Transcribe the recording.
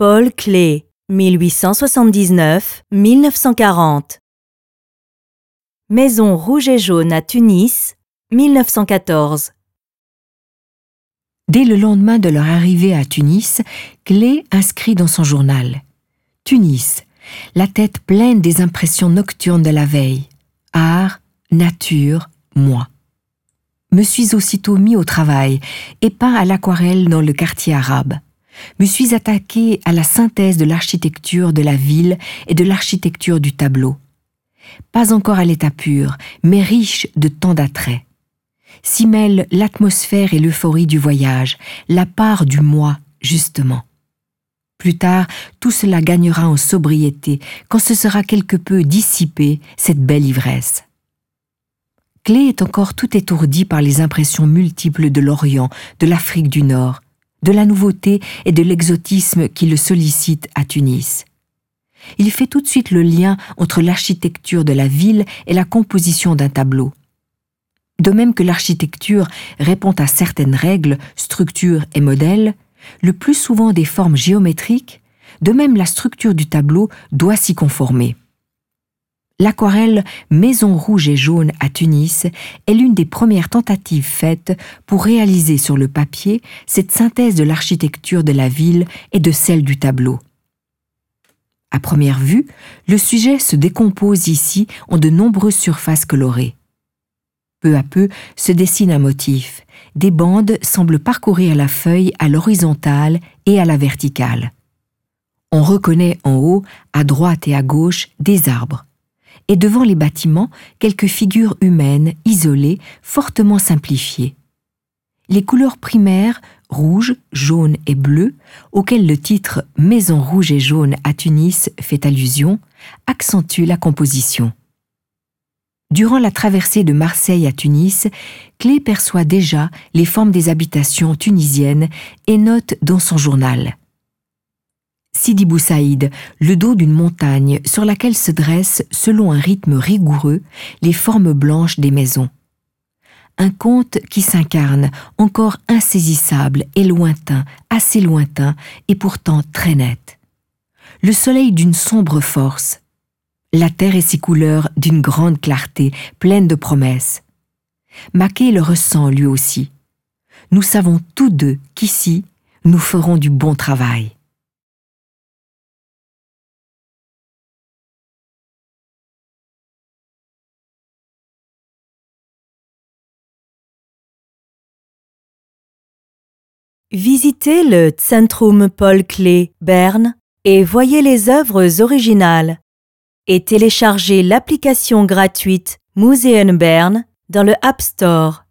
Paul Klee, 1879-1940. Maison rouge et jaune à Tunis, 1914. Dès le lendemain de leur arrivée à Tunis, Clé inscrit dans son journal Tunis, la tête pleine des impressions nocturnes de la veille. Art, nature, moi. Me suis aussitôt mis au travail et peint à l'aquarelle dans le quartier arabe me suis attaqué à la synthèse de l'architecture de la ville et de l'architecture du tableau. Pas encore à l'état pur, mais riche de tant d'attraits. S'y mêlent l'atmosphère et l'euphorie du voyage, la part du moi, justement. Plus tard, tout cela gagnera en sobriété quand ce sera quelque peu dissipé, cette belle ivresse. Clé est encore tout étourdi par les impressions multiples de l'Orient, de l'Afrique du Nord, de la nouveauté et de l'exotisme qui le sollicitent à Tunis. Il fait tout de suite le lien entre l'architecture de la ville et la composition d'un tableau. De même que l'architecture répond à certaines règles, structures et modèles, le plus souvent des formes géométriques, de même la structure du tableau doit s'y conformer. L'aquarelle Maison rouge et jaune à Tunis est l'une des premières tentatives faites pour réaliser sur le papier cette synthèse de l'architecture de la ville et de celle du tableau. À première vue, le sujet se décompose ici en de nombreuses surfaces colorées. Peu à peu se dessine un motif. Des bandes semblent parcourir la feuille à l'horizontale et à la verticale. On reconnaît en haut, à droite et à gauche, des arbres et devant les bâtiments quelques figures humaines isolées, fortement simplifiées. Les couleurs primaires, rouge, jaune et bleu, auxquelles le titre Maison rouge et jaune à Tunis fait allusion, accentuent la composition. Durant la traversée de Marseille à Tunis, Clé perçoit déjà les formes des habitations tunisiennes et note dans son journal. Sidi Boussaïd, le dos d'une montagne sur laquelle se dressent, selon un rythme rigoureux, les formes blanches des maisons. Un conte qui s'incarne, encore insaisissable et lointain, assez lointain, et pourtant très net. Le soleil d'une sombre force. La terre et ses couleurs d'une grande clarté, pleine de promesses. Maquet le ressent lui aussi. Nous savons tous deux qu'ici, nous ferons du bon travail. Visitez le Centrum Paul Klee Berne et voyez les œuvres originales. Et téléchargez l'application gratuite Museum Bern dans le App Store.